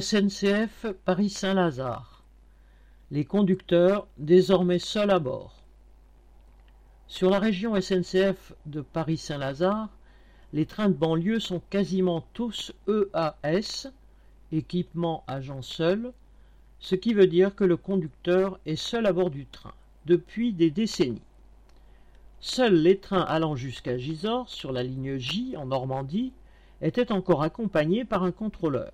SNCF Paris-Saint-Lazare. Les conducteurs désormais seuls à bord. Sur la région SNCF de Paris-Saint-Lazare, les trains de banlieue sont quasiment tous EAS, équipement agent seul, ce qui veut dire que le conducteur est seul à bord du train, depuis des décennies. Seuls les trains allant jusqu'à Gisors, sur la ligne J en Normandie, étaient encore accompagnés par un contrôleur.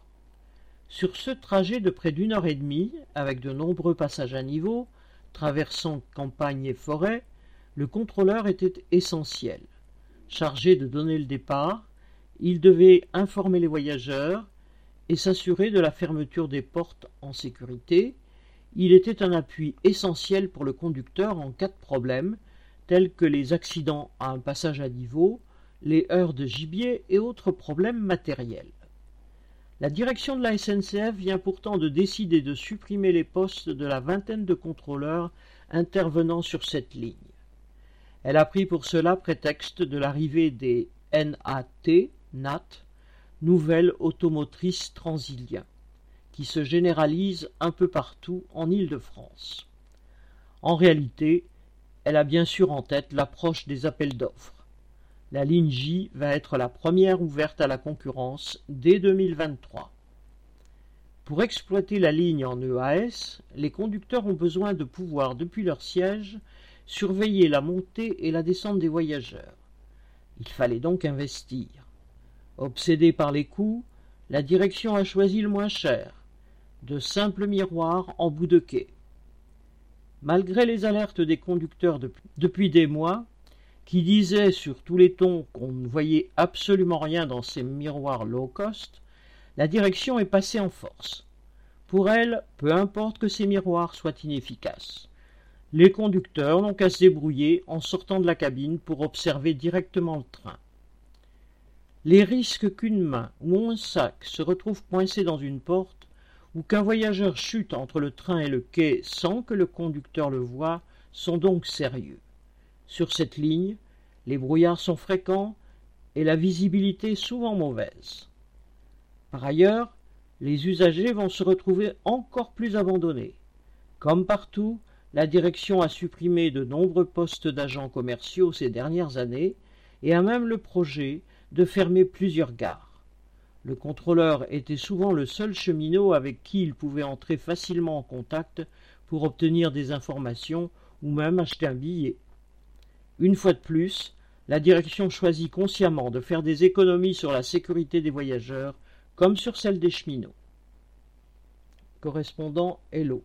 Sur ce trajet de près d'une heure et demie, avec de nombreux passages à niveau, traversant campagne et forêt, le contrôleur était essentiel. Chargé de donner le départ, il devait informer les voyageurs et s'assurer de la fermeture des portes en sécurité. Il était un appui essentiel pour le conducteur en cas de problème, tels que les accidents à un passage à niveau, les heures de gibier et autres problèmes matériels. La direction de la SNCF vient pourtant de décider de supprimer les postes de la vingtaine de contrôleurs intervenant sur cette ligne. Elle a pris pour cela prétexte de l'arrivée des NAT, NAT, nouvelles automotrices transiliens, qui se généralisent un peu partout en Île-de-France. En réalité, elle a bien sûr en tête l'approche des appels d'offres. La ligne J va être la première ouverte à la concurrence dès 2023. Pour exploiter la ligne en EAS, les conducteurs ont besoin de pouvoir, depuis leur siège, surveiller la montée et la descente des voyageurs. Il fallait donc investir. Obsédé par les coûts, la direction a choisi le moins cher, de simples miroirs en bout de quai. Malgré les alertes des conducteurs depuis des mois, qui disait sur tous les tons qu'on ne voyait absolument rien dans ces miroirs low cost, la direction est passée en force. Pour elle, peu importe que ces miroirs soient inefficaces. Les conducteurs n'ont qu'à se débrouiller en sortant de la cabine pour observer directement le train. Les risques qu'une main ou un sac se retrouve coincé dans une porte ou qu'un voyageur chute entre le train et le quai sans que le conducteur le voie sont donc sérieux. Sur cette ligne, les brouillards sont fréquents et la visibilité souvent mauvaise. Par ailleurs, les usagers vont se retrouver encore plus abandonnés. Comme partout, la direction a supprimé de nombreux postes d'agents commerciaux ces dernières années et a même le projet de fermer plusieurs gares. Le contrôleur était souvent le seul cheminot avec qui il pouvait entrer facilement en contact pour obtenir des informations ou même acheter un billet. Une fois de plus, la direction choisit consciemment de faire des économies sur la sécurité des voyageurs comme sur celle des cheminots. Correspondant Hello.